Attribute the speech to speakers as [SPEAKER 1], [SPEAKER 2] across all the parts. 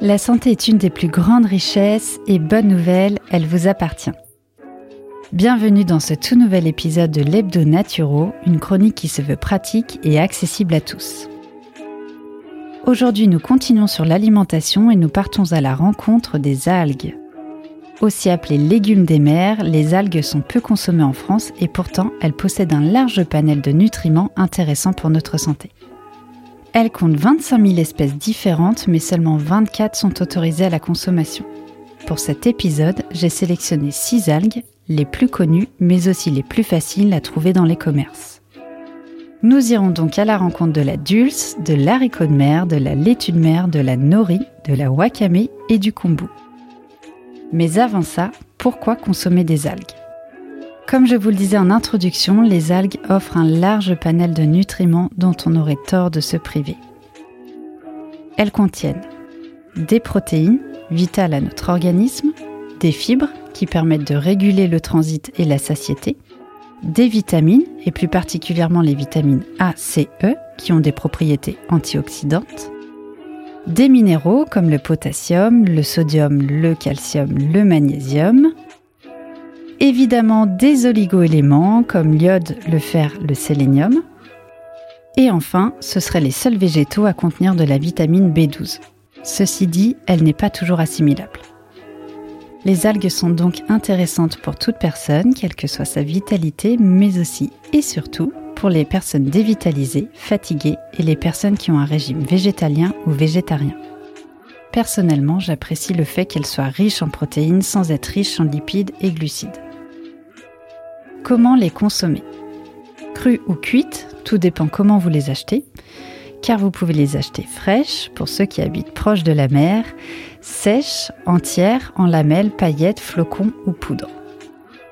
[SPEAKER 1] La santé est une des plus grandes richesses et bonne nouvelle, elle vous appartient. Bienvenue dans ce tout nouvel épisode de l'Hebdo Naturo, une chronique qui se veut pratique et accessible à tous. Aujourd'hui, nous continuons sur l'alimentation et nous partons à la rencontre des algues. Aussi appelées légumes des mers, les algues sont peu consommées en France et pourtant elles possèdent un large panel de nutriments intéressants pour notre santé. Elle compte 25 000 espèces différentes, mais seulement 24 sont autorisées à la consommation. Pour cet épisode, j'ai sélectionné 6 algues, les plus connues, mais aussi les plus faciles à trouver dans les commerces. Nous irons donc à la rencontre de la dulce, de l'haricot de mer, de la laitue de mer, de la nori, de la wakame et du kombu. Mais avant ça, pourquoi consommer des algues? Comme je vous le disais en introduction, les algues offrent un large panel de nutriments dont on aurait tort de se priver. Elles contiennent des protéines, vitales à notre organisme, des fibres, qui permettent de réguler le transit et la satiété, des vitamines, et plus particulièrement les vitamines A, C, E, qui ont des propriétés antioxydantes, des minéraux comme le potassium, le sodium, le calcium, le magnésium, évidemment des oligoéléments comme l'iode, le fer, le sélénium. Et enfin, ce seraient les seuls végétaux à contenir de la vitamine B12. Ceci dit, elle n'est pas toujours assimilable. Les algues sont donc intéressantes pour toute personne, quelle que soit sa vitalité, mais aussi et surtout pour les personnes dévitalisées, fatiguées et les personnes qui ont un régime végétalien ou végétarien. Personnellement, j'apprécie le fait qu'elles soient riches en protéines sans être riches en lipides et glucides. Comment les consommer Crues ou cuites, tout dépend comment vous les achetez, car vous pouvez les acheter fraîches pour ceux qui habitent proche de la mer, sèches, entières, en lamelles, paillettes, flocons ou poudre.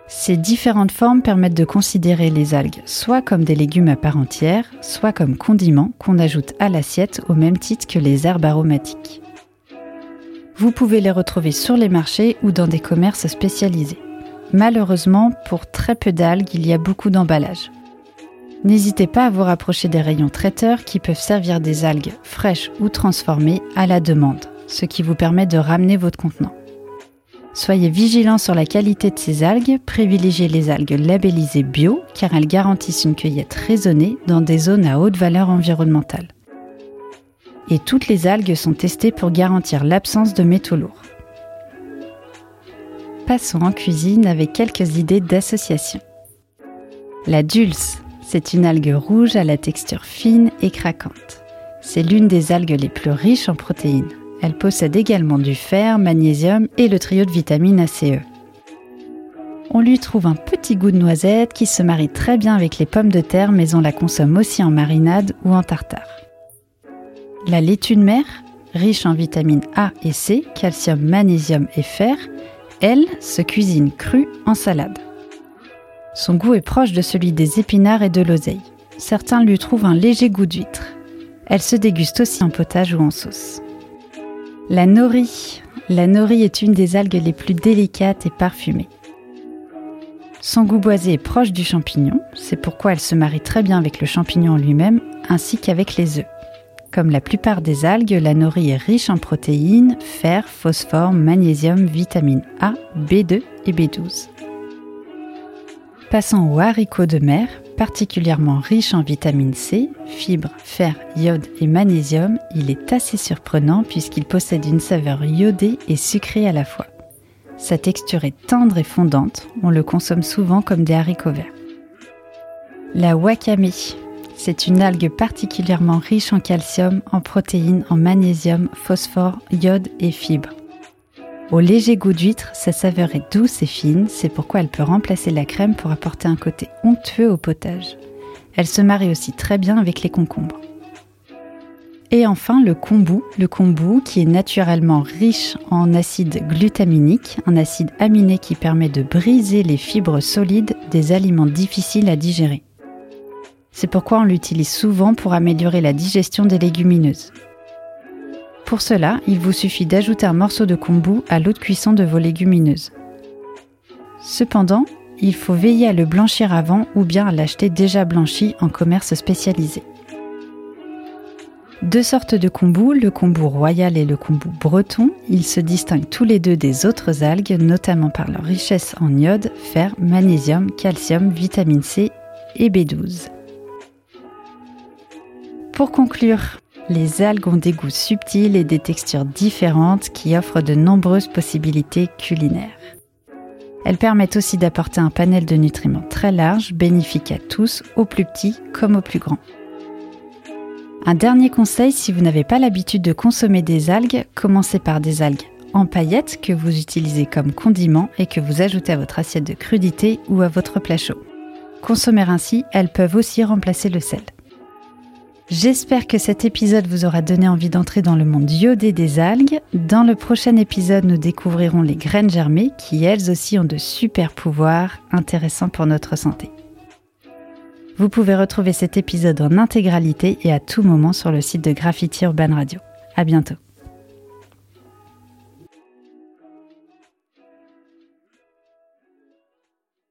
[SPEAKER 1] Ces différentes formes permettent de considérer les algues soit comme des légumes à part entière, soit comme condiments qu'on ajoute à l'assiette au même titre que les herbes aromatiques. Vous pouvez les retrouver sur les marchés ou dans des commerces spécialisés. Malheureusement, pour très peu d'algues, il y a beaucoup d'emballages. N'hésitez pas à vous rapprocher des rayons traiteurs qui peuvent servir des algues fraîches ou transformées à la demande, ce qui vous permet de ramener votre contenant. Soyez vigilants sur la qualité de ces algues, privilégiez les algues labellisées bio car elles garantissent une cueillette raisonnée dans des zones à haute valeur environnementale. Et toutes les algues sont testées pour garantir l'absence de métaux lourds passons en cuisine avec quelques idées d'association. La dulce, c'est une algue rouge à la texture fine et craquante. C'est l'une des algues les plus riches en protéines. Elle possède également du fer, magnésium et le trio de vitamines ACE. On lui trouve un petit goût de noisette qui se marie très bien avec les pommes de terre, mais on la consomme aussi en marinade ou en tartare. La laitue de mer, riche en vitamines A et C, calcium, magnésium et fer, elle se cuisine crue en salade. Son goût est proche de celui des épinards et de l'oseille. Certains lui trouvent un léger goût d'huître. Elle se déguste aussi en potage ou en sauce. La nori. La nori est une des algues les plus délicates et parfumées. Son goût boisé est proche du champignon, c'est pourquoi elle se marie très bien avec le champignon lui-même ainsi qu'avec les œufs. Comme la plupart des algues, la nori est riche en protéines, fer, phosphore, magnésium, vitamine A, B2 et B12. Passons au haricot de mer, particulièrement riche en vitamine C, fibres, fer, iode et magnésium, il est assez surprenant puisqu'il possède une saveur iodée et sucrée à la fois. Sa texture est tendre et fondante, on le consomme souvent comme des haricots verts. La wakame, c'est une algue particulièrement riche en calcium, en protéines, en magnésium, phosphore, iode et fibres. Au léger goût d'huître, sa saveur est douce et fine, c'est pourquoi elle peut remplacer la crème pour apporter un côté onctueux au potage. Elle se marie aussi très bien avec les concombres. Et enfin le kombu, le kombu qui est naturellement riche en acide glutaminique, un acide aminé qui permet de briser les fibres solides des aliments difficiles à digérer. C'est pourquoi on l'utilise souvent pour améliorer la digestion des légumineuses. Pour cela, il vous suffit d'ajouter un morceau de kombu à l'eau de cuisson de vos légumineuses. Cependant, il faut veiller à le blanchir avant ou bien à l'acheter déjà blanchi en commerce spécialisé. Deux sortes de kombu, le kombu royal et le kombu breton. Ils se distinguent tous les deux des autres algues, notamment par leur richesse en iode, fer, magnésium, calcium, vitamine C et B12. Pour conclure, les algues ont des goûts subtils et des textures différentes qui offrent de nombreuses possibilités culinaires. Elles permettent aussi d'apporter un panel de nutriments très large, bénéfique à tous, aux plus petits comme aux plus grands. Un dernier conseil, si vous n'avez pas l'habitude de consommer des algues, commencez par des algues en paillettes que vous utilisez comme condiment et que vous ajoutez à votre assiette de crudité ou à votre plat chaud. Consommer ainsi, elles peuvent aussi remplacer le sel. J'espère que cet épisode vous aura donné envie d'entrer dans le monde iodé des algues. Dans le prochain épisode, nous découvrirons les graines germées qui elles aussi ont de super pouvoirs intéressants pour notre santé. Vous pouvez retrouver cet épisode en intégralité et à tout moment sur le site de Graffiti Urban Radio. À bientôt.